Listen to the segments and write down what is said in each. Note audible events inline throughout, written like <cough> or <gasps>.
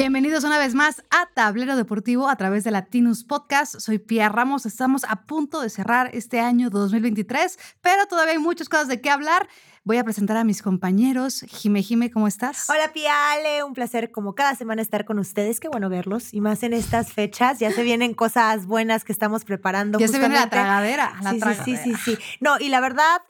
Bienvenidos una vez más a Tablero Deportivo a través de Latinus Podcast. Soy Pia Ramos. Estamos a punto de cerrar este año 2023, pero todavía hay muchas cosas de qué hablar. Voy a presentar a mis compañeros. Jime, Jime, ¿cómo estás? Hola, Piale. Un placer, como cada semana, estar con ustedes. Qué bueno verlos. Y más en estas fechas. Ya se vienen cosas buenas que estamos preparando. Ya se viene la tragadera. La sí, tragadera. sí, sí, sí, sí. No, y la verdad,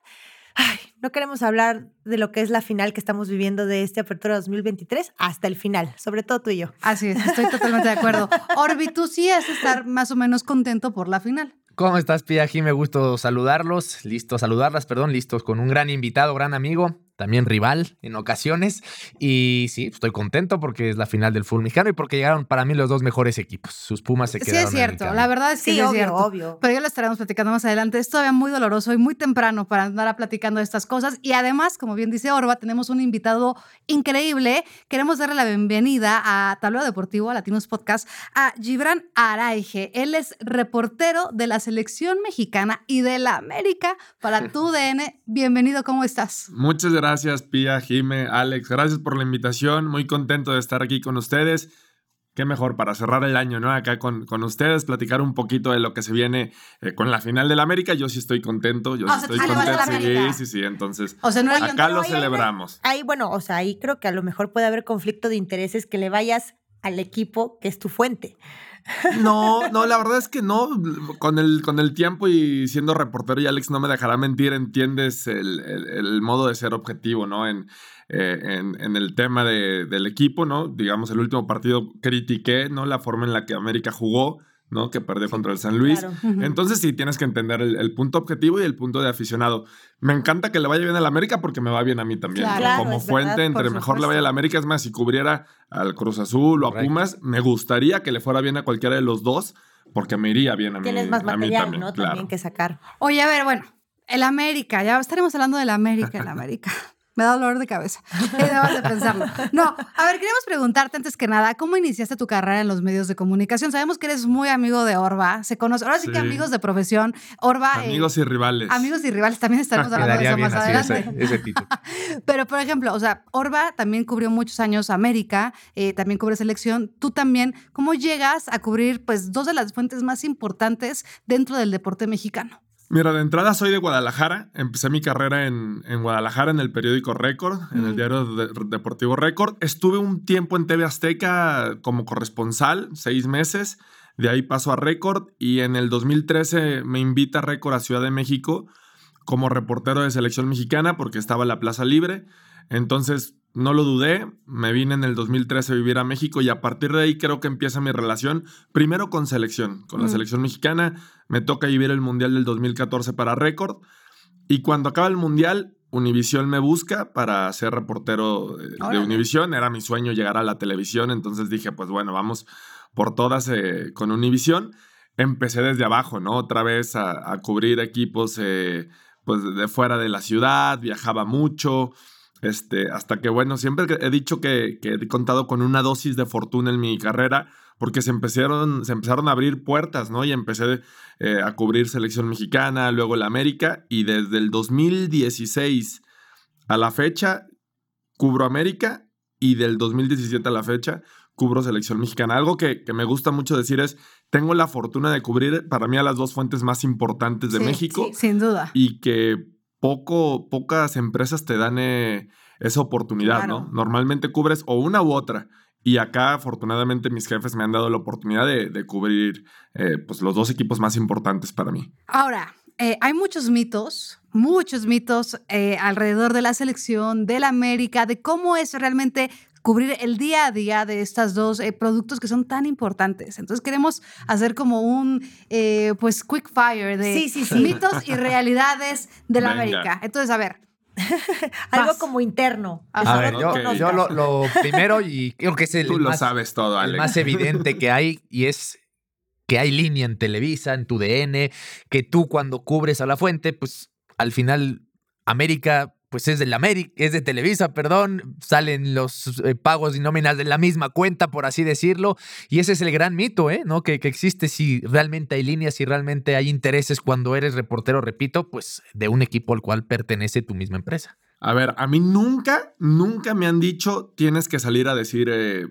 ay, no queremos hablar de lo que es la final que estamos viviendo de este Apertura 2023 hasta el final, sobre todo tú y yo. Así es, estoy totalmente de acuerdo. <laughs> Orbi, tú sí es estar más o menos contento por la final. ¿Cómo estás, Pia? Aquí me gusto saludarlos, listo, saludarlas, perdón, listos con un gran invitado, gran amigo, también rival en ocasiones. Y sí, estoy contento porque es la final del fútbol mexicano y porque llegaron para mí los dos mejores equipos. Sus Pumas se Sí, quedaron. es en el cierto. La verdad es que Sí, sí es obvio, cierto. obvio. Pero ya lo estaremos platicando más adelante. Es todavía muy doloroso y muy temprano para andar platicando de estas cosas. Y además, como bien dice Orba, tenemos un invitado increíble. Queremos darle la bienvenida a Tablero Deportivo, a Latinos Podcast, a Gibran Araige. Él es reportero de la selección mexicana y de la América para <laughs> tu DN. Bienvenido, ¿cómo estás? Muchas gracias, Pía, Jime, Alex. Gracias por la invitación. Muy contento de estar aquí con ustedes. Qué mejor para cerrar el año, ¿no? Acá con, con ustedes, platicar un poquito de lo que se viene eh, con la final del América. Yo sí estoy contento, yo Ah, sí sea, estoy tú le vas a la contento. Sí, sí, sí. Entonces, O sea, no hay acá lo hay celebramos. Ahí, bueno, o sea, ahí creo que a lo mejor puede haber conflicto de intereses que le vayas al equipo que es tu fuente. No, no, la verdad es que no. Con el, con el tiempo y siendo reportero, y Alex no me dejará mentir, entiendes el, el- modo de ser objetivo, ¿no? En, eh, en, en el tema de- del equipo, ¿no? Digamos, el último partido critiqué, ¿no? La forma en la que América jugó, ¿no? Que perdió contra el San Luis. Claro. Entonces sí tienes que entender el, el punto objetivo y el punto de aficionado. Me encanta que le vaya bien a la América porque me va bien a mí también. Claro. ¿no? Claro, Como fuente, verdad, entre mejor le vaya a la América, es más, si cubriera al Cruz Azul o a Correcto. Pumas, me gustaría que le fuera bien a cualquiera de los dos porque me iría bien a mí. Tienes más a mí material, también, ¿no? claro. También que sacar. Oye, a ver, bueno, el América, ya estaremos hablando del América, el América. <laughs> Me da dolor de cabeza. <laughs> Y debas de pensarlo. No, a ver, queremos preguntarte antes que nada, ¿cómo iniciaste tu carrera en los medios de comunicación? Sabemos que eres muy amigo de Orba, se conoce, ahora sí, que Sí. amigos de profesión. Orba, eh, Amigos y rivales. amigos y rivales, también estaremos hablando de eso bien más así adelante. ese, ese título. <laughs> Pero, por ejemplo, o sea, Orba también cubrió muchos años América, eh, también cubre selección. Tú también, ¿cómo llegas a cubrir, pues, dos de las fuentes más importantes dentro del deporte mexicano? Mira, de entrada soy de Guadalajara. Empecé mi carrera en, en Guadalajara en el periódico Récord, en el diario de- deportivo Récord. Estuve un tiempo en TV Azteca como corresponsal, seis meses. De ahí paso a Récord y en el 2013 me invita Récord a Ciudad de México como reportero de selección mexicana porque estaba la plaza libre. Entonces no lo dudé, me vine en el 2013 a vivir a México y a partir de ahí creo que empieza mi relación primero con selección, con la selección mexicana. Me toca vivir el Mundial del 2014 para Récord y cuando acaba el Mundial, Univisión me busca para ser reportero eh, de. Univisión. Era mi sueño llegar a la televisión, entonces dije, pues bueno, vamos por todas eh, con Univisión. Empecé desde abajo, ¿no? Otra vez a, a cubrir equipos eh, pues de fuera de la ciudad, viajaba mucho, este, hasta que, bueno, siempre he dicho que, que he contado con una dosis de fortuna en mi carrera, porque se empezaron, se empezaron a abrir puertas, ¿no? Y empecé eh, a cubrir selección mexicana, luego la América, y desde el 2016 a la fecha cubro América, y del 2017 a la fecha cubro selección mexicana. Algo que, que me gusta mucho decir es, tengo la fortuna de cubrir para mí a las dos fuentes más importantes de Sí, México sí, sin duda. y que poco, pocas empresas te dan eh, esa oportunidad, Claro. ¿no? Normalmente cubres o una u otra. Y acá, afortunadamente, mis jefes me han dado la oportunidad de, de cubrir eh, pues, los dos equipos más importantes para mí. Ahora, eh, hay muchos mitos, muchos mitos alrededor de la selección, de la América, de cómo es realmente cubrir el día a día de estos dos eh, productos que son tan importantes. Entonces queremos hacer como un, eh, pues, quick fire de Sí, sí, sí. mitos y <laughs> realidades de la Venga. América. Entonces, a ver, <laughs> Algo como interno. A ver, yo, lo, lo <laughs> primero, y creo que es el, Tú lo más, sabes todo, el más evidente que hay, y es que hay línea en Televisa, en tu DN, que tú cuando cubres a la fuente, pues al final América pues es de la América, es de Televisa, perdón, salen los eh, pagos y nóminas de la misma cuenta, por así decirlo, y ese es el gran mito, ¿eh? ¿no? Que, que existe si realmente hay líneas, si realmente hay intereses cuando eres reportero, repito, pues de un equipo al cual pertenece tu misma empresa. A ver, a mí nunca, nunca me han dicho tienes que salir a decir eh,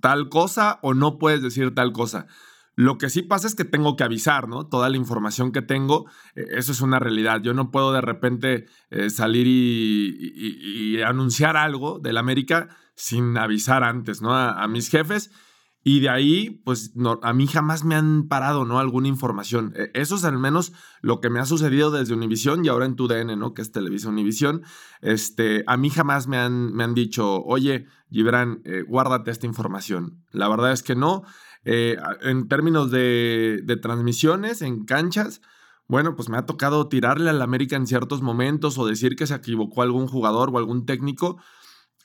tal cosa o no puedes decir tal cosa. Lo que sí pasa es que tengo que avisar, ¿no? Toda la información que tengo, eh, eso es una realidad. Yo no puedo de repente eh, salir y, anunciar algo del América sin avisar antes, ¿no? A, mis jefes. Y de ahí, pues a mí jamás me han parado, ¿no? Alguna información. Eh, Eso es al menos lo que me ha sucedido desde Univisión y ahora en TUDN, ¿no? Que es Televisa Univisión. Este, a mí jamás me han, me han dicho, oye, Gibran, eh, guárdate esta información. La verdad es que no. Eh, en términos de, de transmisiones, en canchas, bueno, pues me ha tocado tirarle al América en ciertos momentos o decir que se equivocó algún jugador o algún técnico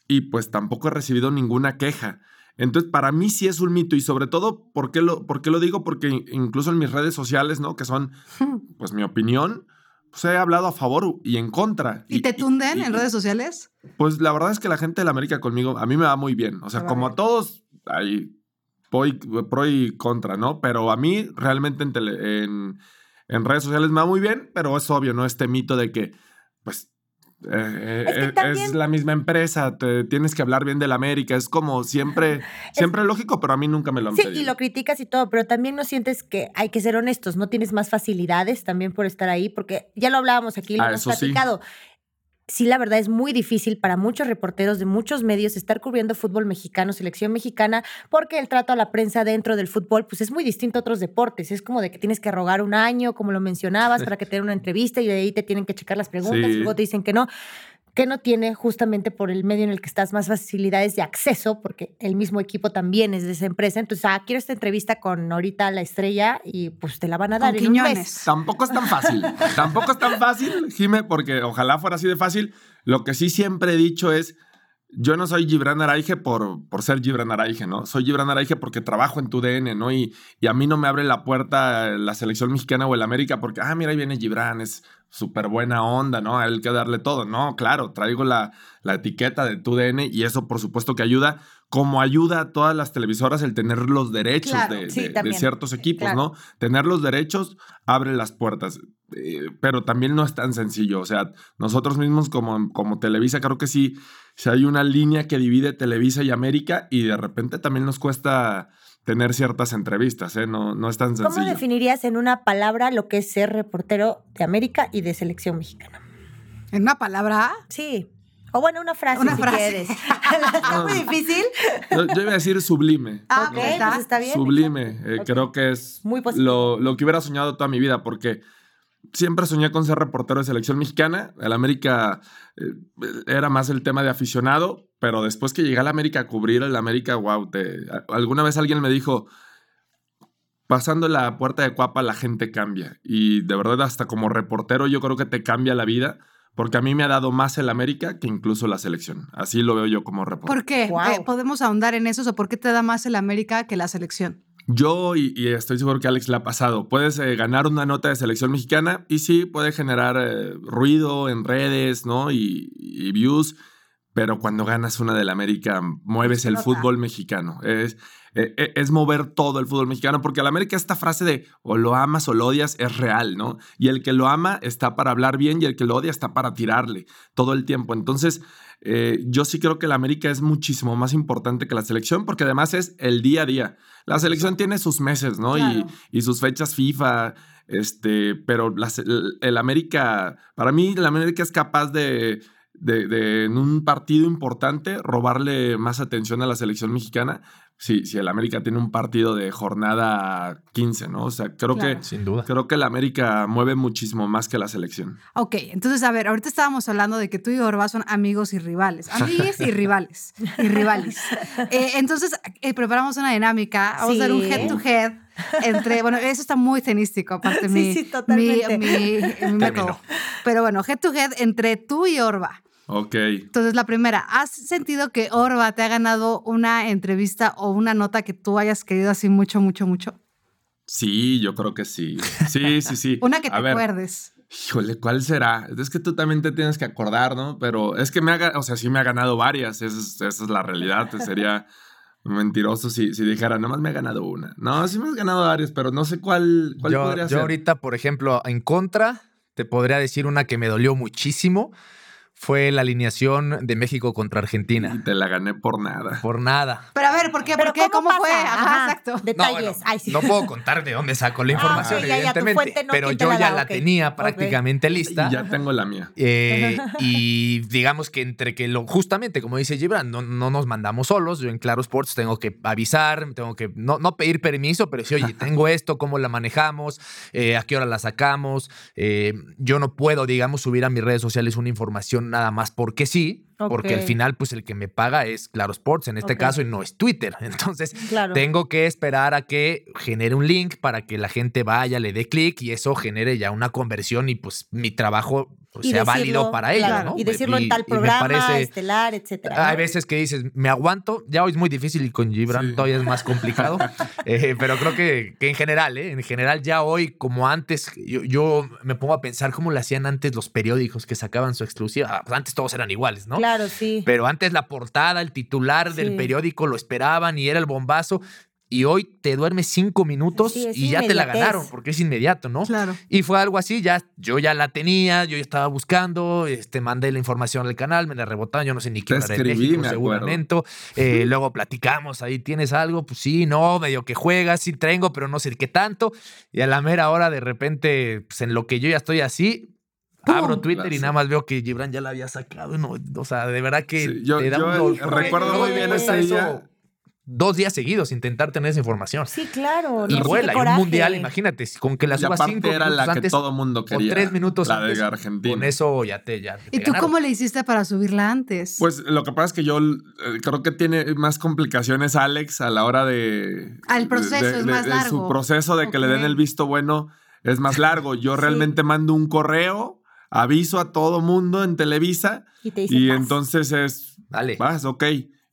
y pues tampoco he recibido ninguna queja. Entonces, para mí sí es un mito y sobre todo, ¿por qué lo, por qué lo digo? Porque incluso en mis redes sociales, ¿no? Que son, <laughs> pues, mi opinión, pues he hablado a favor y en contra. ¿Y te tunden y- en redes sociales? Pues la verdad es que la gente de la América conmigo, a mí me va muy bien. O sea, va como a todos, hay pro y, pro y contra, ¿no? Pero a mí realmente en, tele- en, en redes sociales me va muy bien, pero es obvio, ¿no? Este mito de que, pues, eh, Es que eh, también- es la misma empresa, te tienes que hablar bien de la América. Es como siempre, <laughs> siempre lógico, pero a mí nunca me lo han Sí, pedido. y lo criticas y todo, pero también no sientes que hay que ser honestos, no tienes más facilidades también por estar ahí, porque ya lo hablábamos aquí, lo Ah, hemos sí. Sí, la verdad es muy difícil para muchos reporteros de muchos medios estar cubriendo fútbol mexicano, selección mexicana, porque el trato a la prensa dentro del fútbol pues es muy distinto a otros deportes. Es como de que tienes que rogar un año, como lo mencionabas, <laughs> para que te den una entrevista y de ahí te tienen que checar las preguntas Sí. y luego te dicen que no que no tiene justamente por el medio en el que estás más facilidades de acceso, porque el mismo equipo también es de esa empresa. Entonces, ah, quiero esta entrevista con ahorita la estrella y pues te la van a dar Con en un mes. Quiñones. Tampoco es tan fácil. <laughs> Tampoco es tan fácil, Jime, porque ojalá fuera así de fácil. Lo que sí siempre he dicho es, yo no soy Gibran Araige por, por ser Gibran Araige, ¿no? Soy Gibran Araige porque trabajo en tu DN, ¿no? Y, y a mí no me abre la puerta la selección mexicana o el América porque, ah, mira, ahí viene Gibran, es súper buena onda, ¿no? A él que darle todo. No, claro, traigo la, la etiqueta de tu DN y eso por supuesto que ayuda, como ayuda a todas las televisoras el tener los derechos Claro, de, sí, de- de también. ciertos equipos, Claro. ¿no? Tener los derechos abre las puertas. Eh, pero también no es tan sencillo. O sea, nosotros mismos como, como Televisa, creo que sí, si hay una línea que divide Televisa y América y de repente también nos cuesta tener ciertas entrevistas, ¿eh? No, no es tan ¿Cómo sencillo. definirías en una palabra lo que es ser reportero de América y de selección mexicana? ¿En una palabra? Sí. O bueno, una frase Una si frase. quieres. <laughs> Está muy difícil. Yo, yo iba a decir sublime. Ah, ok, pues está. pues está bien. Sublime. Eh. Creo que es Muy lo, lo que hubiera soñado toda mi vida, porque siempre soñé con ser reportero de selección mexicana. El América eh, era más el tema de aficionado, pero después que llegué al América a cubrir el América, wow, te, alguna vez alguien me dijo, pasando la puerta de Cuapa la gente cambia. Y de verdad, hasta como reportero yo creo que te cambia la vida. Porque a mí me ha dado más el América que incluso la selección. Así lo veo yo como reportero. ¿Por qué? ¿Podemos ahondar en eso? ¿O por qué te da más el América que la selección? Yo, y, y estoy seguro que Alex le ha pasado, puedes eh, ganar una nota de selección mexicana y sí, puede generar eh, ruido en redes, ¿no? Y, y views, pero cuando ganas una del América, mueves el fútbol mexicano. Es, eh, es mover todo el fútbol mexicano, porque al América esta frase de o lo amas o lo odias es real, ¿no? Y el que lo ama está para hablar bien y el que lo odia está para tirarle todo el tiempo. Entonces, eh, yo sí creo que el América es muchísimo más importante que la selección, porque además es el día a día. La selección tiene sus meses, ¿no? Claro. Y, y sus fechas FIFA, este, pero la el, el América, para mí, el América es capaz de, de, de, en un partido importante, robarle más atención a la selección mexicana. Si, si el América tiene un partido de jornada 15, ¿no? O sea, creo Claro. que Sin duda. creo que el América mueve muchísimo más que la selección. Ok, entonces, a ver, ahorita estábamos hablando de que tú y Orba son amigos y rivales. Amigues y rivales. Y rivales. Eh, entonces, eh, preparamos una dinámica. Vamos a hacer un Sí. head to head entre. Bueno, eso está muy tenístico, aparte Sí, mi, sí, totalmente. mi, mi- mi método. Pero bueno, head to head entre tú y Orba. Ok. Entonces, la primera, ¿has sentido que Orba te ha ganado una entrevista o una nota que tú hayas querido así mucho, mucho, mucho? Sí, yo creo que sí. <laughs> Sí, sí, sí. Una que te ver, acuerdes. Híjole, ¿cuál será? Es que tú también te tienes que acordar, ¿no? Pero es que me ha, o sea, sí me ha ganado varias, esa es, esa es la realidad. Sería <laughs> mentiroso si, si dijera, nomás me ha ganado una. No, sí me has ganado varias, pero no sé cuál, cuál yo, podría yo ser. ahorita, por ejemplo, en contra, te podría decir una que me dolió muchísimo. Fue la alineación de México contra Argentina. Y te la gané por nada. Por nada. Pero a ver, ¿por qué? ¿Pero ¿Por qué? ¿Cómo, pasa? fue? Ajá, exacto. No, Detalles. bueno, Ay, sí. no puedo contar de dónde saco la Ah, información, ya, ya, evidentemente. no, pero ¿quién te yo la ya da? la tenía prácticamente lista. Y ya tengo la mía. Eh, y digamos que entre que lo, justamente como dice Gibran, no, no nos mandamos solos. Yo en Claro Sports tengo que avisar, tengo que no, no pedir permiso, pero sí, oye, tengo <laughs> esto, cómo la manejamos, Eh, a qué hora la sacamos. Eh, yo no puedo, digamos, subir a mis redes sociales una información nada más porque sí. Porque al final, pues el que me paga es Claro Sports en este caso y no es Twitter. <laughs> Entonces, Claro. tengo que esperar a que genere un link para que la gente vaya, le dé clic y eso genere ya una conversión y pues mi trabajo pues, Y sea decirlo, válido para ellos, claro, ¿no? Y decirlo Y- en tal programa, parece- estelar, etcétera. hay veces que dices, me aguanto, ya hoy es muy difícil y con Gibran Sí. todavía es más complicado, <laughs> Eh, pero creo que, que en general, ¿eh? en general ya hoy como antes, yo, yo me pongo a pensar cómo lo hacían antes los periódicos que sacaban su exclusiva, Ah, pues antes todos eran iguales, ¿no? Claro, sí. Pero antes la portada, el titular del Sí. periódico lo esperaban y era el bombazo. Y hoy te duermes cinco minutos es y ya te la ganaron porque es inmediato, ¿no? Claro. Y fue algo así, ya yo ya la tenía, yo ya estaba buscando, este, mandé la información al canal, me la rebotaron, yo no sé ni qué era en escribí, México, me seguramente. Eh, luego platicamos, ahí tienes algo, pues sí, no, medio que juegas, sí tengo, pero no sé qué tanto. Y a la mera hora, de repente, pues en lo que yo ya estoy así, abro Twitter y nada más veo que Gibran ya la había sacado. No, o sea, de verdad que Sí, yo- te da yo un recuerdo muy bien ese eso día. Dos días seguidos intentar tener esa información. Sí, claro. Y vuela, y un mundial, imagínate, con que la Y subas aparte cinco era minutos la que todo mundo quería. o tres minutos la antes, de Argentina. Con eso ya te ya ¿Y te tú ganaron. cómo le hiciste para subirla antes? Pues lo que pasa es que yo eh, creo que tiene más complicaciones Alex a la hora de... Ah, el proceso de- es más de largo. Su proceso de que le den el visto bueno es más largo. Yo <laughs> Sí. realmente mando un correo, aviso a todo mundo en Televisa Y te dice y entonces es... Dale. Vas, ok.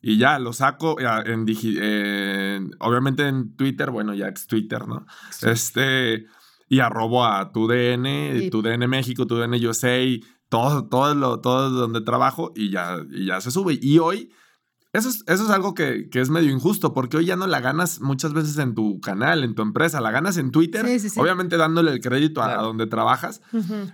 Y ya lo saco en, obviamente en Twitter, bueno, ya ex Twitter, ¿no? Este, y arrobo a tu DN, Y- tu DN México, tu DN USA, todo, todo, lo, todo donde trabajo y ya, y ya se sube. Y hoy, eso es, eso es algo que, que es medio injusto, porque hoy ya no la ganas muchas veces en tu canal, en tu empresa, la ganas en Twitter, Sí, sí, sí. obviamente dándole el crédito a- donde trabajas,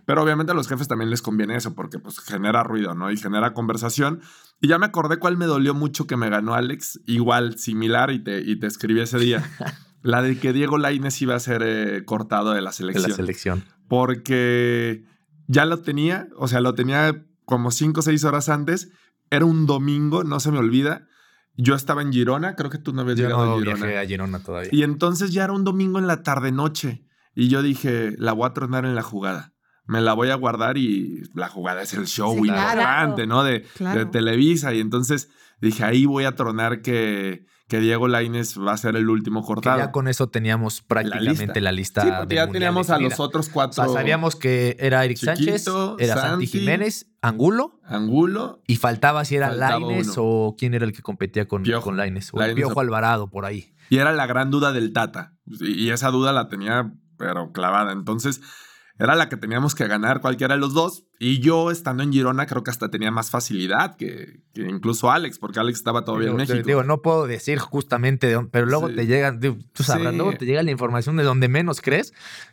pero obviamente a los jefes también les conviene eso porque pues genera ruido, ¿no? Y genera conversación. Y ya me acordé cuál me dolió mucho que me ganó Alex, igual, similar, y te, y te escribí ese día. <laughs> La de que Diego Lainez iba a ser eh, cortado de la de selección. la selección. Porque ya lo tenía, o sea, lo tenía como cinco o seis horas antes. Era un domingo, no se me olvida. Yo estaba en Girona, creo que tú no habías Yo llegado no a Girona. viajé a Girona todavía. Y entonces ya era un domingo en la tarde-noche. Y yo dije, la voy a tronar en la jugada. Me la voy a guardar y la jugada es el show Sí, claro. importante, ¿no? De, Claro. de Televisa. Y entonces dije, ahí voy a tronar que, que Diego Laines va a ser el último Que cortado. ya con eso teníamos prácticamente la lista. sí, porque del ya teníamos a los otros O cuatro. sea, sabíamos que era Eric Sánchez, era Santi, Santi, Jiménez, Angulo Angulo. y faltaba si era Faltaba Laines uno. o quién era el que competía con, Piojo. con Laines. O el Lainez Piojo o- Alvarado por ahí. Y era la gran duda del Tata. Y y esa duda la tenía, pero clavada. Entonces, era la que teníamos que ganar cualquiera de los dos. Y yo, estando en Girona, creo que hasta tenía más facilidad que, que incluso Alex, porque Alex estaba todavía en México. Digo, no puedo decir justamente de dónde, pero luego Sí. te llegan, tú sabrás, Sí. luego te llega la información de donde menos crees.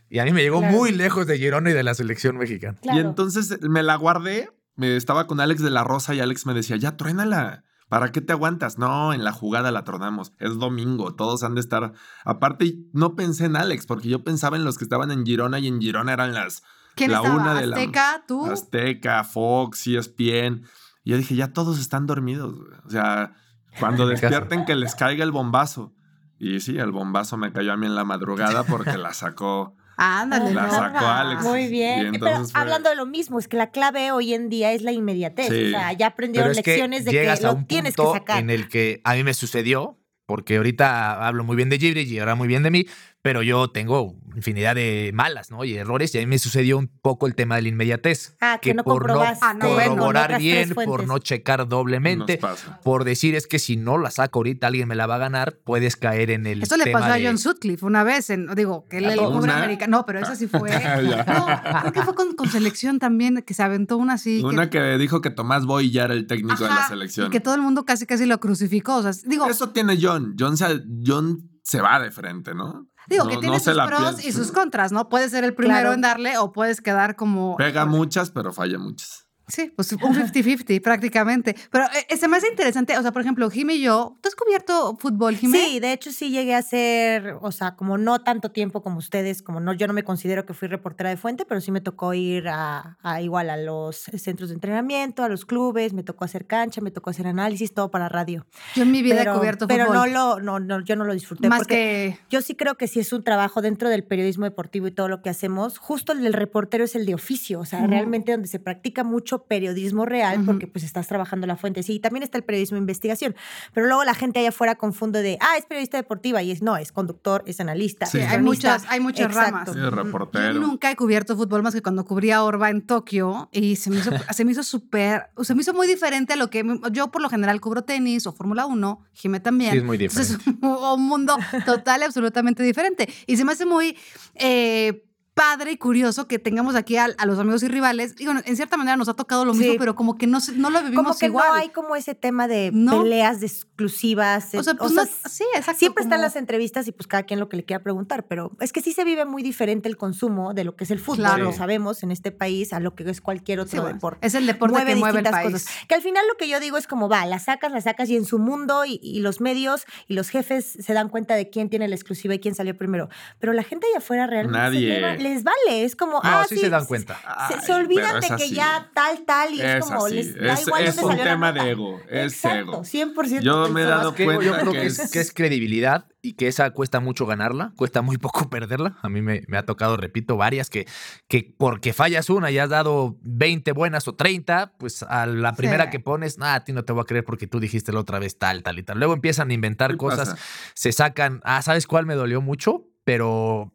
Y a mí me llegó Claro. muy lejos de Girona y de la selección mexicana. Claro. Y entonces me la guardé. Me estaba con Alex de la Rosa y Alex me decía, ya truénala. ¿Para qué te aguantas? No, en la jugada la tronamos. Es domingo, todos han de estar. Aparte, no pensé en Alex, porque yo pensaba en los que estaban en Girona y en Girona eran las ¿Quién la estaba? una de la- ¿Azteca? ¿Tú? Azteca, Fox, ESPN. Y yo dije, ya todos están dormidos. O sea, cuando <laughs> despierten que les caiga el bombazo. Y sí, el bombazo me cayó a mí en la madrugada porque la sacó. Ándale, La sacó Alex. Muy bien. Pero fue- hablando de lo mismo, es que la clave hoy en día es la inmediatez. Sí. O sea, ya aprendieron que lecciones de que lo un tienes que sacar. en el que a mí me sucedió, porque ahorita hablo muy bien de Gibri y ahora muy bien de mí, pero yo tengo infinidad de malas, ¿no? Y errores, y a mí me sucedió un poco el tema de la inmediatez. Ah, que no por no Ah, no, corroborar bien, por no checar doblemente, por decir es que si no la saco ahorita alguien me la va a ganar, puedes caer en el Eso le pasó a John Sutcliffe una vez, en, digo, que él cubre ¿Una? americano. No, pero esa sí fue. <laughs> No, creo que fue con, con selección también, que se aventó una así. Una que dijo que Tomás Boy ya era el técnico de la selección. Y que todo el mundo casi casi lo crucificó. O sea, digo, Eso tiene John. John se, John se va de frente, ¿no? Digo No- que tiene sus pros y sus contras, ¿no? Puedes ser el primero Claro. en darle o puedes quedar como. Pega muchas, pero falla muchas. Sí, pues un 50-50 <laughs> prácticamente. Pero eh, se me hace interesante, o sea, por ejemplo, Jimmy y yo, ¿tú has cubierto fútbol, Jimmy? Sí, de hecho sí llegué a ser, o sea, como no tanto tiempo como ustedes, como no, yo no me considero que fui reportera de fuente, pero sí me tocó ir a, a igual a los centros de entrenamiento, a los clubes, me tocó hacer cancha, me tocó hacer análisis, todo para radio. Yo en mi vida pero, he cubierto pero fútbol. no lo, no, no, yo no lo disfruté. Más porque que... yo sí creo que sí es un trabajo dentro del periodismo deportivo y todo lo que hacemos. Justo el del reportero es el de oficio, o sea, realmente donde se practica mucho periodismo real, porque pues estás trabajando la fuente. Sí, y también está el periodismo de investigación, pero luego la gente allá afuera confunde de, ah, es periodista deportiva, y es no, es conductor, es analista. Sí. es Hay muchas, hay muchas Exacto. ramas. Sí, Ujú. reportero. Yo nunca he cubierto fútbol más que cuando cubría Orba en Tokio y se me hizo, <laughs> se me hizo súper, se me hizo muy diferente a lo que yo por lo general cubro tenis o Fórmula 1, Jimé también. Sí, es muy Entonces, es <laughs> un, un mundo total y absolutamente diferente. Y se me hace muy eh, padre y curioso que tengamos aquí a, a los amigos y rivales. Digo, en cierta manera nos ha tocado lo mismo, Sí. pero como que no, se- no lo vivimos Como que igual. no hay como ese tema de No. peleas de exclusivas. o sea, eh, pues no- sí, exacto. Siempre están las entrevistas y pues cada quien lo que le quiera preguntar, pero es que sí se vive muy diferente el consumo de lo que es el fútbol, Claro. lo sabemos en este país, a lo que es cualquier otro Sí, bueno, deporte. Es el deporte que mueve el país. cosas. Que al final lo que yo digo es como va, las sacas, las sacas y en su mundo y, y los medios y los jefes se dan cuenta de quién tiene la exclusiva y quién salió primero. Pero la gente allá afuera realmente se Nadie. lleva- les vale, es como, No, ah, sí se dan cuenta. Se, se Ay, olvidan de que ya tal, tal y es, Es como, así. les da Es- igual es dónde un tema de ego, es Exacto, ego. 100%. Yo me he dado que yo cuenta creo que es, es- que es credibilidad y que esa cuesta mucho ganarla, cuesta muy <laughs> poco perderla. A mí me, me ha tocado, repito, varias que, que porque fallas una y has dado 20 buenas o 30, pues a la primera Sí. que pones, "Nah, a ti no te voy a creer porque tú dijiste la otra vez tal, tal y tal. Luego empiezan a inventar ¿Qué cosas, pasa? se sacan, ah, ¿sabes cuál me dolió mucho? Pero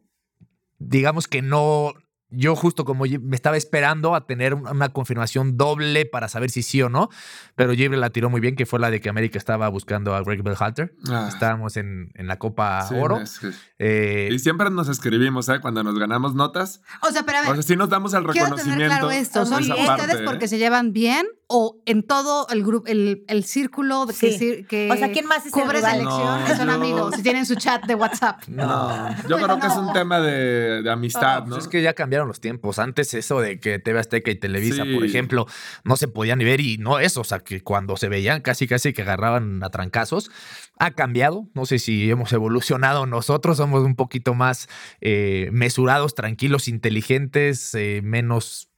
digamos que no... Yo justo como me estaba esperando a tener una confirmación doble para saber si sí o no, pero Jibril la tiró muy bien, que fue la de que América estaba buscando a Greg Bellhalter. Ah, Estábamos en, en la Copa sí, Oro. es que- Eh, Y siempre nos escribimos, ¿eh? Cuando nos ganamos notas. O sea, pero a ver, O sea, sí nos damos el Quiero tener reconocimiento. claro esto. Ah, ¿Son muy esa bien. ustedes parte, ¿eh? porque se llevan bien o en todo el grupo, el, el círculo de que, Sí. que O sea, ¿quién más es cubre rival? selección? No, son yo- amigos, si tienen su chat de WhatsApp. No, yo creo que es un tema de, de amistad, pues ¿no? es que ya cambiaron los tiempos. Antes eso de que TV Azteca y Televisa, Sí. por ejemplo, no se podían ni ver y no eso, o sea, que cuando se veían casi casi que agarraban a trancazos, ha cambiado. No sé si hemos evolucionado nosotros, somos un poquito más eh, mesurados, tranquilos, inteligentes, eh, menos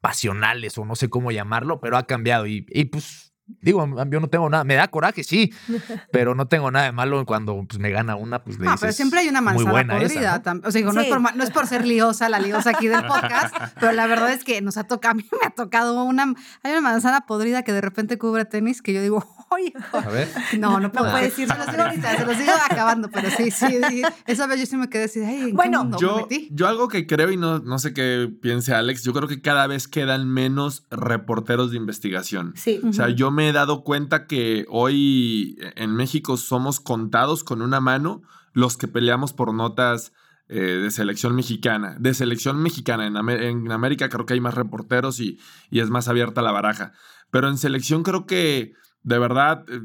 pasionales o no sé cómo llamarlo, pero ha cambiado y, y, pues... Digo, yo no tengo nada, me da coraje, sí, <laughs> pero no tengo nada de malo cuando pues, me gana una, pues le No, pero dices, siempre hay una muy manzana buena esa, podrida. ¿no? O sea, digo, no, es por, no es por ser liosa, la liosa aquí del podcast, <laughs> pero la verdad es que nos ha tocado, a mí me ha tocado una, hay una manzana podrida que de repente cubre tenis que yo digo, oye, A ver. no, no puedo puedes decir, se los digo ahorita, se los digo <laughs> acabando, pero sí, sí, sí, esa vez yo sí me quedé así, ay, ¿en qué Bueno, mundo me Yo, metí? yo algo que creo y no, no sé qué piense Alex, yo creo que cada vez quedan menos reporteros de investigación. Sí. O sea, yo me he dado cuenta que hoy en México somos contados con una mano los que peleamos por notas eh, de selección mexicana. De selección mexicana. En, en América creo que hay más reporteros y, y es más abierta la baraja. Pero en selección creo que, de verdad, eh,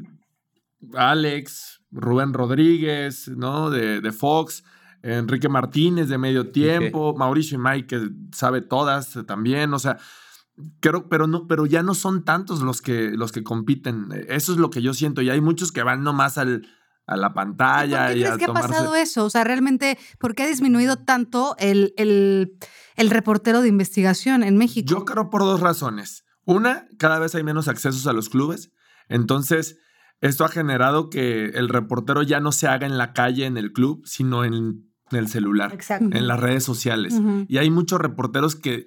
Alex, Rubén Rodríguez, ¿no? De, de Fox. Enrique Martínez de medio tiempo, Mauricio y Mike que sabe todas también, o sea, creo, pero no, pero ya no son tantos los que, los que compiten. Eso es lo que yo siento. Y hay muchos que van nomás al, a la ¿Por pantalla qué y crees a que ha pasado eso? O sea, realmente, ¿por qué ha disminuido tanto el, el, el reportero de investigación en México? Yo creo por dos razones. Una, cada vez hay menos accesos a los clubes. Entonces, esto ha generado que el reportero ya no se haga en la calle, en el club, sino en, el celular, Exacto. en las redes sociales. Y hay muchos reporteros que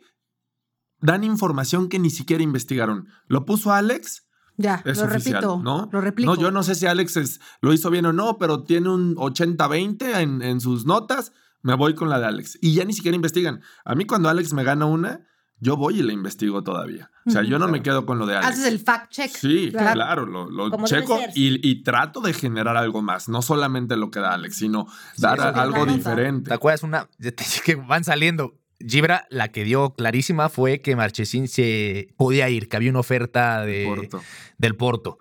dan información que ni siquiera investigaron. Lo puso Alex, Ya, es lo oficial, repito, ¿no? lo replico. No, yo no sé si Alex es- lo hizo bien o no, pero tiene un 80-20 en, en sus notas. Me voy con la de Alex. Y ya ni siquiera investigan. A mí cuando Alex me gana una, yo voy y la investigo todavía. O sea, yo no me quedo con lo de Alex. Haces el fact check. Sí, Claro. claro, lo, checo y, y trato de generar algo más. No solamente lo que da Alex, sino dar algo diferente. ¿Te acuerdas una <laughs> que van saliendo? Gibra, la que dio clarísima fue que Marchesín se podía ir, que había una oferta de, Porto. del Porto.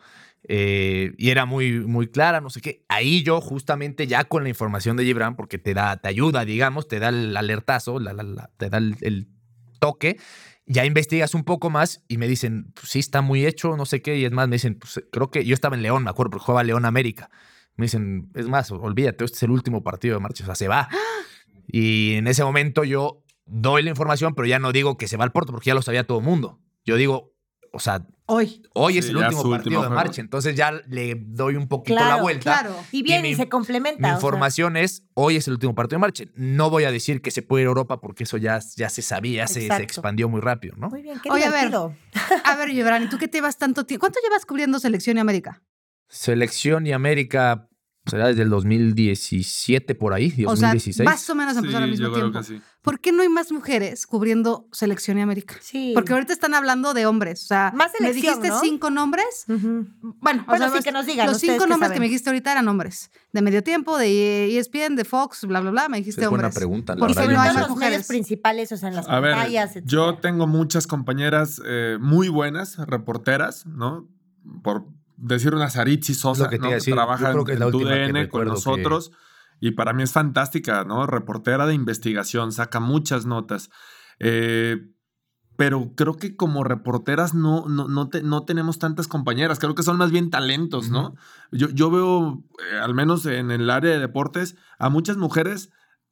Eh, y era muy, muy clara, no sé qué. Ahí yo, justamente, ya con la información de Gibran, porque te da, te ayuda, digamos, te da el alertazo, la- la- la- te da el, el toque. Ya investigas un poco más y me dicen, pues sí, está muy hecho, no sé qué. Y es más, me dicen, pues creo que yo estaba en León, me acuerdo, porque jugaba León América. Me dicen, es más, olvídate, este es el último partido de marcha, o sea, se va. <gasps> Y en ese momento yo doy la información, pero ya no digo que se va al Porto, porque ya lo sabía todo el mundo. Yo digo, o sea, Hoy. hoy es el último partido último de juego. marcha, entonces ya le doy un poquito Claro, la vuelta. Claro. Y bien, y, mi- se complementa. Mi sea. información es, hoy es el último partido de marcha. No voy a decir que se puede ir a Europa porque eso ya, ya se sabía, se, expandió muy rápido, ¿no? Muy bien, qué Oye, a ver. divertido. A ver, Gibran, ¿y tú qué te llevas tanto tiempo? ¿Cuánto llevas cubriendo Selección y América? Selección y América será desde el 2017 por ahí, O sea, 2016. más o menos Sí, empezó al mismo yo creo tiempo. que sí. ¿Por qué no hay más mujeres cubriendo Selección y América? Sí. Porque ahorita están hablando de hombres. O sea, Más me dijiste ¿no? cinco nombres. Ujú. Bueno, o Bueno, sea, sí, que nos digan, Los cinco que nombres saben. que me dijiste ahorita eran hombres. De medio tiempo, de ESPN, de Fox, bla, bla, bla. Me dijiste Es buena hombres. pregunta, la ¿Por qué yo no hay más mujeres? principales, o sea, en las A ver, pantallas, yo etcétera. tengo muchas compañeras eh, muy buenas, reporteras, ¿no? Por decir una Saritzi Sosa, que ¿no? que trabaja en, que en TUDN con que- nosotros. Y para mí es fantástica, ¿no? Reportera de investigación, saca muchas notas. Eh, pero creo que como reporteras no, no, no, te- no tenemos tantas compañeras. Creo que son más bien talentos, ¿no? Yo, yo veo, eh, al menos en el área de deportes, a muchas mujeres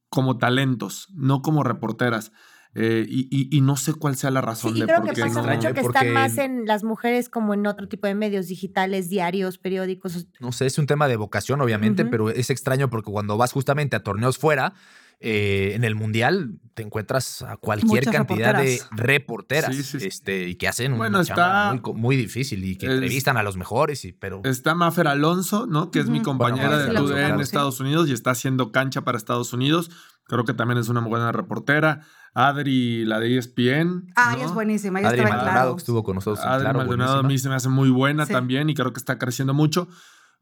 como talentos, no como reporteras. Eh, y, y- y no sé cuál sea la razón Sí, y de creo por que qué pasa no. mucho que Porque- están más en las mujeres como en otro tipo de medios digitales, diarios, periódicos. No sé, es un tema de vocación, obviamente, pero es extraño porque cuando vas justamente a torneos fuera, eh, en el mundial te encuentras a cualquier Muchas cantidad reporteras. de reporteras Sí, sí, sí. Este, y que hacen Bueno, una está- chamba muy, difícil y que es- entrevistan a los mejores, y, pero Está Mafer Alonso, ¿no? Que es mi compañera Bueno, de TUDN en sí. Estados Unidos y está haciendo cancha para Estados Unidos. Creo que también es una buena reportera. Adri, la de ESPN. Ah, ¿no? es buenísima. Ella Adri Maldonado claro. que estuvo con nosotros. Adri claro, Maldonado a buenísima. mí se me hace muy buena Sí. también y creo que está creciendo mucho.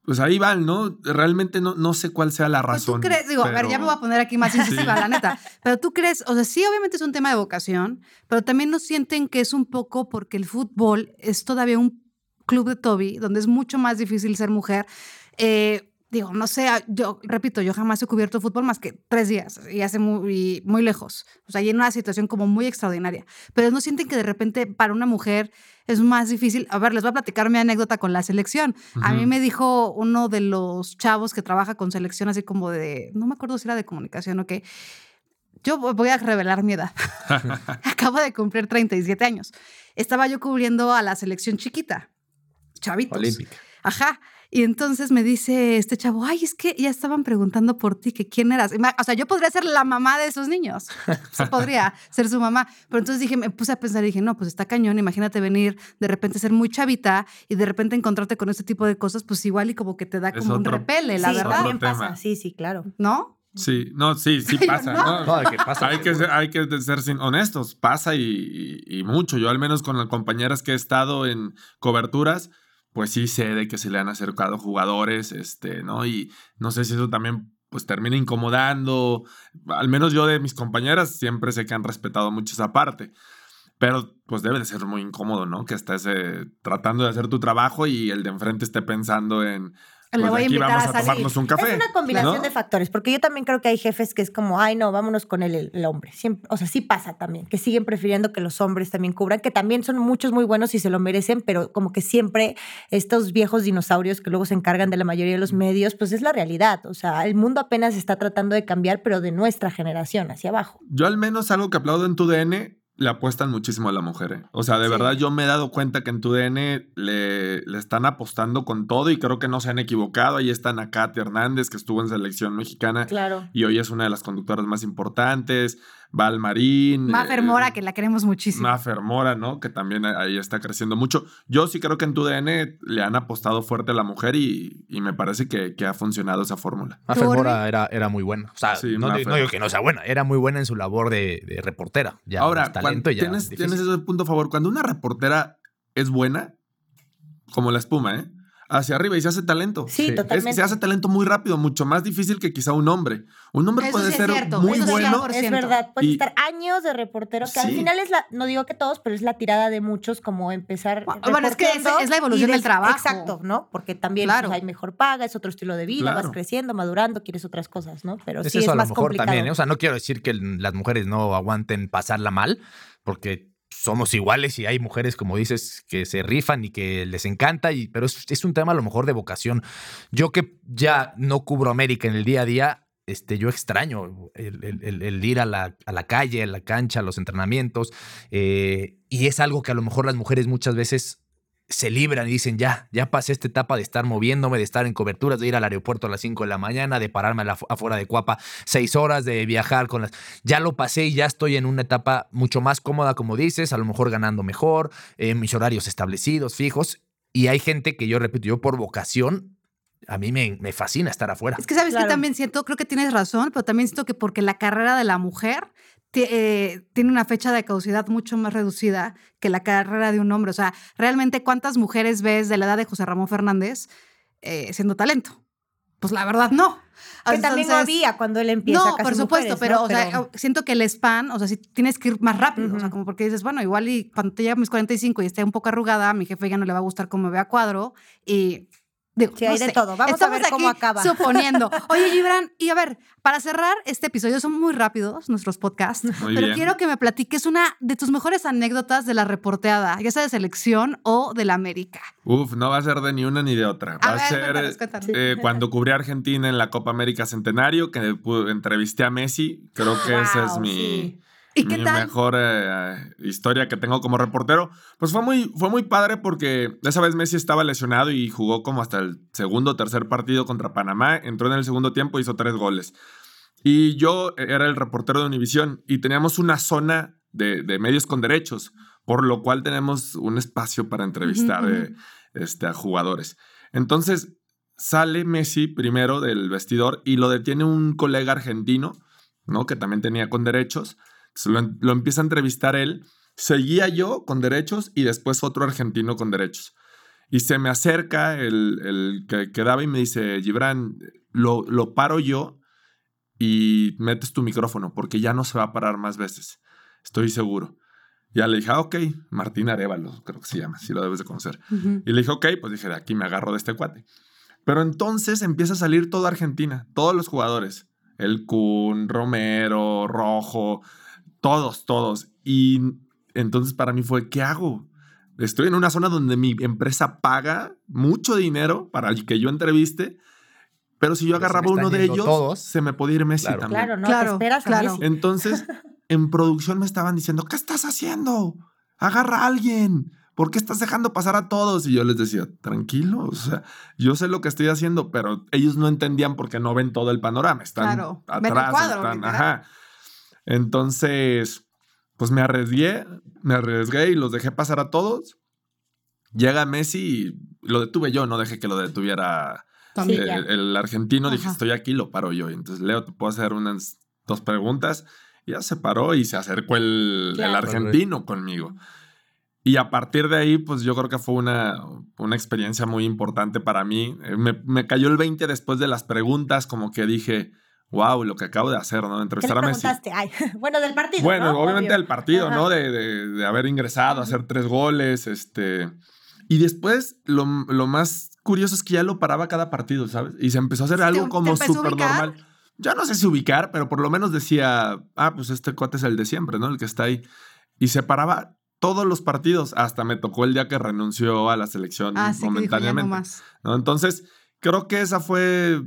Pues ahí van, ¿no? Realmente no, no sé cuál sea la Pues tú razón. crees, digo, a ver, ya pero- me voy a poner aquí más incisiva, la neta. Pero tú crees, o sea, sí, obviamente es un tema de vocación, pero también nos sienten que es un poco porque el fútbol es todavía un club de Toby, donde es mucho más difícil ser mujer. Eh, digo, no sé, yo repito, yo jamás he cubierto fútbol más que tres días y hace muy, muy lejos. O sea, y en una situación como muy extraordinaria. Pero no sienten que de repente para una mujer es más difícil. A ver, les voy a platicar mi anécdota con la selección. A mí me dijo uno de los chavos que trabaja con selección, así como de, no me acuerdo si era de comunicación o qué. Yo voy a revelar mi edad. <laughs> Acabo de cumplir 37 años. Estaba yo cubriendo a la selección chiquita, chavitos. Olímpica. Ajá. Y entonces me dice este chavo, ay, es que ya estaban preguntando por ti, que quién eras. O sea, yo podría ser la mamá de esos niños. Se podría <laughs> ser su mamá. Pero entonces dije, me puse a pensar y dije, no, pues está cañón. Imagínate venir de repente ser muy chavita y de repente encontrarte con este tipo de cosas, pues igual y como que te da Es como un repele, la sí, verdad. también Otro pasa. tema. Sí, sí, claro. ¿No? Sí, no, sí, sí <laughs> pasa, ¿no? No, de que pasa. Hay que, ser, hay que ser sin- honestos, pasa y, y- y mucho. Yo al menos con las compañeras que he estado en coberturas, pues sí sé de que se le han acercado jugadores, este, ¿no? Y no sé si eso también pues termina incomodando. Al menos yo de mis compañeras siempre sé que han respetado mucho esa parte. Pero pues debe de ser muy incómodo, ¿no? Que estés eh, tratando de hacer tu trabajo y el de enfrente esté pensando en... Le pues, voy a invitar vamos a salir. tomarnos un café. Es una combinación ¿no? de factores, porque yo también creo que hay jefes que es como, ay, no, vámonos con el, el- el hombre. Siempre, o sea, sí pasa también, que siguen prefiriendo que los hombres también cubran, que también son muchos muy buenos y se lo merecen, pero como que siempre estos viejos dinosaurios que luego se encargan de la mayoría de los medios, pues es la realidad. O sea, el mundo apenas está tratando de cambiar, pero de nuestra generación hacia abajo. Yo al menos algo que aplaudo en tu DN, le apuestan muchísimo a la mujer. ¿eh? O sea, de Sí. verdad yo me he dado cuenta que en tu DN le, le están apostando con todo y creo que no se han equivocado. Ahí está Nakaty Hernández, que estuvo en selección mexicana Claro. y hoy es una de las conductoras más importantes. Val Marín. Mafer eh, Mora, que la queremos muchísimo. Mafer Mora, ¿no? Que también ahí está creciendo mucho. Yo sí creo que en tu DN le han apostado fuerte a la mujer y, y me parece que, que ha funcionado esa fórmula. Mafer. Mora era, era muy buena. O sea, Sí, no, digo que no sea buena, era muy buena en su labor de, de reportera. Ya, Ahora, talento cuando ya tienes, difícil. tienes ese punto a favor. Cuando una reportera es buena, como la espuma, ¿eh? Hacia arriba y se hace talento. Sí, Sí. Es- totalmente. se hace talento muy rápido, mucho más difícil que quizá un hombre. Un hombre Eso puede sí es ser cierto, muy eso sí es bueno. Es 100%. verdad, puedes Y- estar años de reportero, que al final es la, no digo que todos, pero es la tirada de muchos como empezar. Bueno, bueno, es que es- la evolución del trabajo. Exacto, ¿no? Porque también Claro. pues, hay mejor paga, es otro estilo de vida, vas creciendo, madurando, quieres otras cosas, ¿no? Pero Es sí eso es a lo más mejor complicado. también, ¿eh? O sea, no quiero decir que las mujeres no aguanten pasarla mal, porque somos iguales y hay mujeres, como dices, que se rifan y que les encanta, y, pero es, un tema a lo mejor de vocación. Yo que ya no cubro América en el día a día, este, yo extraño el ir a la, a la calle, a la cancha, a los entrenamientos, eh, y es algo que a lo mejor las mujeres muchas veces se libran y dicen, ya, ya pasé esta etapa de estar moviéndome, de estar en coberturas, de ir al aeropuerto a las 5 de la mañana, de pararme a la- afuera de Cuapa seis horas, de viajar con las... Ya lo pasé y ya estoy en una etapa mucho más cómoda, como dices, a lo mejor ganando mejor, eh, mis horarios establecidos, fijos, y hay gente que yo repito, yo por vocación, a mí me, me fascina estar afuera. Es que sabes que también siento, creo que tienes razón, pero también siento que porque la carrera de la mujer eh, tiene una fecha de caducidad mucho más reducida que la carrera de un hombre. O sea, realmente, ¿cuántas mujeres ves de la edad de José Ramón Fernández eh, siendo talento? Pues la verdad, no. Que también no Entonces, había cuando él empieza No, casi por supuesto, mujeres, pero, ¿no? o sea, siento que el span, o sea, si tienes que ir más rápido, o sea, como porque dices, bueno, igual y cuando te llega a mis 45 y esté un poco arrugada, a mi jefe ya no le va a gustar cómo me ve a cuadro y digo, Sí, no hay de sé. todo. Vamos a ver cómo acaba. suponiendo. <laughs> Oye, Gibran, y a ver, para cerrar este episodio, son muy rápidos nuestros podcasts, Muy pero bien. quiero que me platiques una de tus mejores anécdotas de la reporteada, ya sea de selección o de la América. Uf, no va a ser de ni una ni de otra. Va A a, ver, ser cuéntanos, eh, cuéntanos. eh, <laughs> cuando cubrí a Argentina en la Copa América Centenario, que entrevisté a Messi. Creo que esa es Wow, mi, sí. ¿Y qué mi tal? mejor eh, historia que tengo como reportero. Pues fue muy, fue muy padre porque esa vez Messi estaba lesionado y jugó como hasta el segundo o tercer partido contra Panamá. Entró en el segundo tiempo, hizo tres goles. Y yo era el reportero de Univisión y teníamos una zona de, de medios con derechos, por lo cual tenemos un espacio para entrevistar Ujú, eh, este, a jugadores. Entonces sale Messi primero del vestidor y lo detiene un colega argentino, ¿no? Que también tenía con derechos. Lo, lo empieza a entrevistar él. Seguía yo con derechos y después otro argentino con derechos. Y se me acerca el, el que quedaba y me dice, Gibran, lo, lo paro yo y metes tu micrófono porque ya no se va a parar más veces. Estoy seguro. Ya le dije, ah, ok, Martín Arevalo, creo que se llama, si lo debes de conocer. Y le dije, ok, pues dije, de aquí me agarro de este cuate. Pero entonces empieza a salir toda Argentina, todos los jugadores. El Kun, Romero, Rojo, todos, todos. Y entonces para mí fue, ¿qué hago? Estoy en una zona donde mi empresa paga mucho dinero para que yo entreviste, pero si yo Pero agarraba uno de ellos, todos. se me podía ir Messi Claro. también. Claro, no Claro, te esperas a claro. Messi. Entonces, <laughs> en producción me estaban diciendo, ¿qué estás haciendo? Agarra a alguien. ¿Por qué estás dejando pasar a todos? Y yo les decía, tranquilo, o sea, yo sé lo que estoy haciendo, pero ellos no entendían porque no ven todo el panorama. Están Claro, el atrás, cuadro, están, ajá. Entonces, pues me arriesgué, me arriesgué y los dejé pasar a todos. Llega Messi y lo detuve yo, no dejé que lo detuviera. Sí, el, argentino. Dije, estoy aquí, lo paro yo. Y entonces, Leo, te puedo hacer unas dos preguntas. Y ya se paró y se acercó el, el argentino conmigo. Y a partir de ahí, pues yo creo que fue una, una experiencia muy importante para mí. Eh, Me, me cayó el 20 después de las preguntas, como que dije, wow, lo que acabo de hacer, ¿no? ¿Qué le Entrevistar a Messi. Ay, <laughs> bueno, del partido. Bueno, ¿no? obviamente Obvio. del partido, Ajá. ¿no? De, de- de haber ingresado, hacer tres goles, este... Y después, lo, lo más curioso es que ya lo paraba cada partido, ¿sabes? Y se empezó a hacer ¿Te- algo como súper normal. Ya no sé si ubicar, pero por lo menos decía, ah, pues este cuate es el de siempre, ¿no? El que está ahí. Y se paraba todos los partidos. Hasta me tocó el día que renunció a la selección Ah, sí, que dijo ya no momentáneamente. más. ¿no? Entonces, creo que esa fue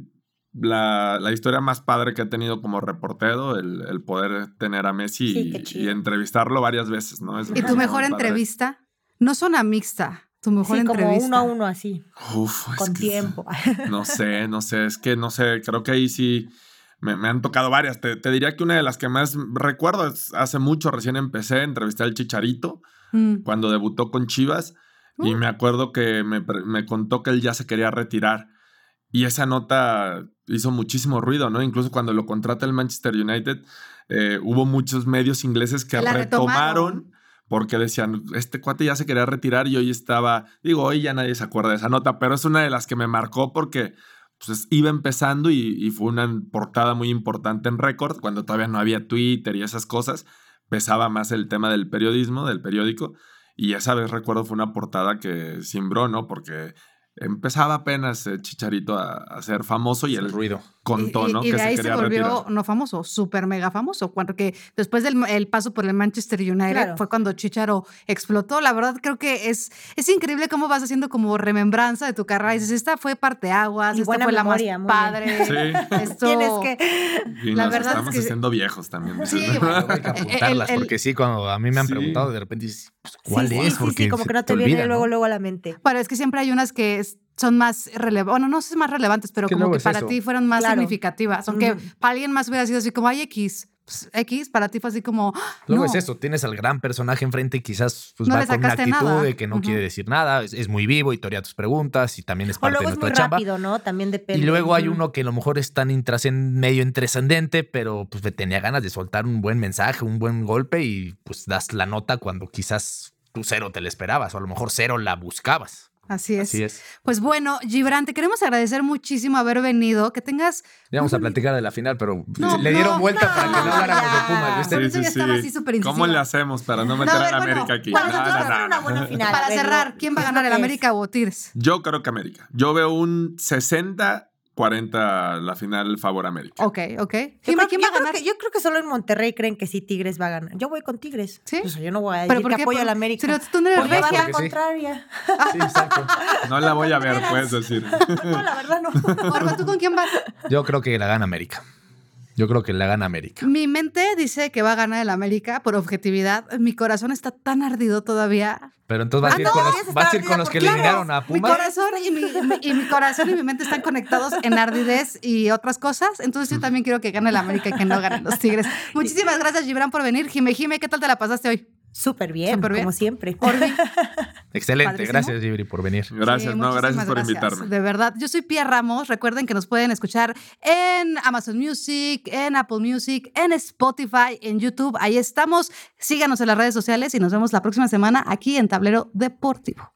la, la historia más padre que he tenido como reportero, el, el poder tener a Messi Sí, y- entrevistarlo varias veces, ¿no? Es ¿Y tu mejor padre. entrevista? No zona mixta, tu mejor Sí, como entrevista. uno a uno así, Uf, es con que- tiempo. <laughs> No sé, no sé, es que no sé, creo que ahí sí me, me han tocado varias. Te, te diría que una de las que más recuerdo es hace mucho, recién empecé, entrevisté al Chicharito Mm. cuando debutó con Chivas y Uh. me acuerdo que me, me contó que él ya se quería retirar y esa nota hizo muchísimo ruido, ¿no? Incluso cuando lo contrata el Manchester United, eh, hubo muchos medios ingleses que la retomaron retomaron. porque decían, este cuate ya se quería retirar y hoy estaba, digo, hoy ya nadie se acuerda de esa nota, pero es una de las que me marcó porque pues, iba empezando y, y fue una portada muy importante en Record, cuando todavía no había Twitter y esas cosas, pesaba más el tema del periodismo, del periódico, y esa vez recuerdo fue una portada que simbró, ¿no? Porque empezaba apenas eh, Chicharito a, a ser famoso y el él ruido. contó, y, y que de ahí se volvió retirar. no famoso, súper mega famoso. Cuando que después del el paso por el Manchester United Claro. fue cuando Chicharo explotó. La verdad creo que es, es increíble cómo vas haciendo como remembranza de tu carrera. Y dices, esta fue parteaguas, Y esta buena fue la memoria, más padre. Sí. Esto, Tienes que. Y la nos verdad es estamos que- haciendo viejos también. Sí. Hay que apuntarlas, el- porque sí, cuando a mí me han Sí. preguntado, de repente dices, pues, ¿cuál sí, es? Sí, porque sí, como que no te, viene olvida, luego, ¿no? luego a la mente. Bueno, es que siempre hay unas que es- son más relevantes, bueno, no sé si más relevantes, pero como que es para eso. ti fueron más Claro. significativas. Aunque Ujú. para alguien más hubiera sido así como, ay, X. Pues, X, para ti fue así como, ¡ah! Luego no. es eso, tienes al gran personaje enfrente y quizás pues, No va con una actitud nada. de que no quiere decir nada, es, es muy vivo y torea tus preguntas y también es O parte luego de es nuestra muy chamba. rápido, ¿no? También depende. Y luego hay uno que a lo mejor es tan intrascend- medio intrascendente, pero pues tenía ganas de soltar un buen mensaje, un buen golpe y pues das la nota cuando quizás tú cero te la esperabas o a lo mejor cero la buscabas. Así es. Así es. Pues bueno, Gibran, te queremos agradecer muchísimo haber venido. Que tengas. Ya vamos a platicar de la final, pero No, le dieron no, vuelta no, para que no habláramos de Pumas, eso ya estaba así súper ¿Cómo le hacemos para no meter No, a América aquí? bueno, No, entonces no, vamos a no, una buena final. Para cerrar, ¿quién va a ¿qué es ganar el? América o Tigres? Yo creo que América. Yo veo un 60 40 la final favor América. Ok, ok. Yo creo, ¿quién yo va a creo ganar? que, yo creo que solo en Monterrey creen que sí Tigres va a ganar. Yo voy con Tigres. ¿Sí? O sea, yo no voy a ¿Pero decir por que qué? apoyo Por- a la América. Pero tú no eres Porque regia. sí. contraria. Sí, exacto. No la voy a ver, puedes decir. <laughs> No, la verdad no. Orba, ¿tú con quién vas? Yo creo que la gana América. Yo creo que la gana América. Mi mente dice que va a ganar el América por objetividad. Mi corazón está tan ardido todavía. Pero entonces vas Ah, a ir con los, vas a ir con los que porque eliminaron a Mi Pumas. corazón y mi, mi- y mi corazón y mi mente están conectados en ardidez y otras cosas. Entonces yo también quiero que gane el América y que no ganen los Tigres. <laughs> Muchísimas gracias, Gibran, por venir. Jime, Jime, ¿qué tal te la pasaste hoy? Súper bien, Súper bien. como siempre. <laughs> Excelente, Padrísimo. gracias Gibri por venir. Gracias, Sí, no, gracias por gracias. invitarme. De verdad, yo soy Pia Ramos. Recuerden que nos pueden escuchar en Amazon Music, en Apple Music, en Spotify, en YouTube. Ahí estamos. Síganos en las redes sociales y nos vemos la próxima semana aquí en Tablero Deportivo.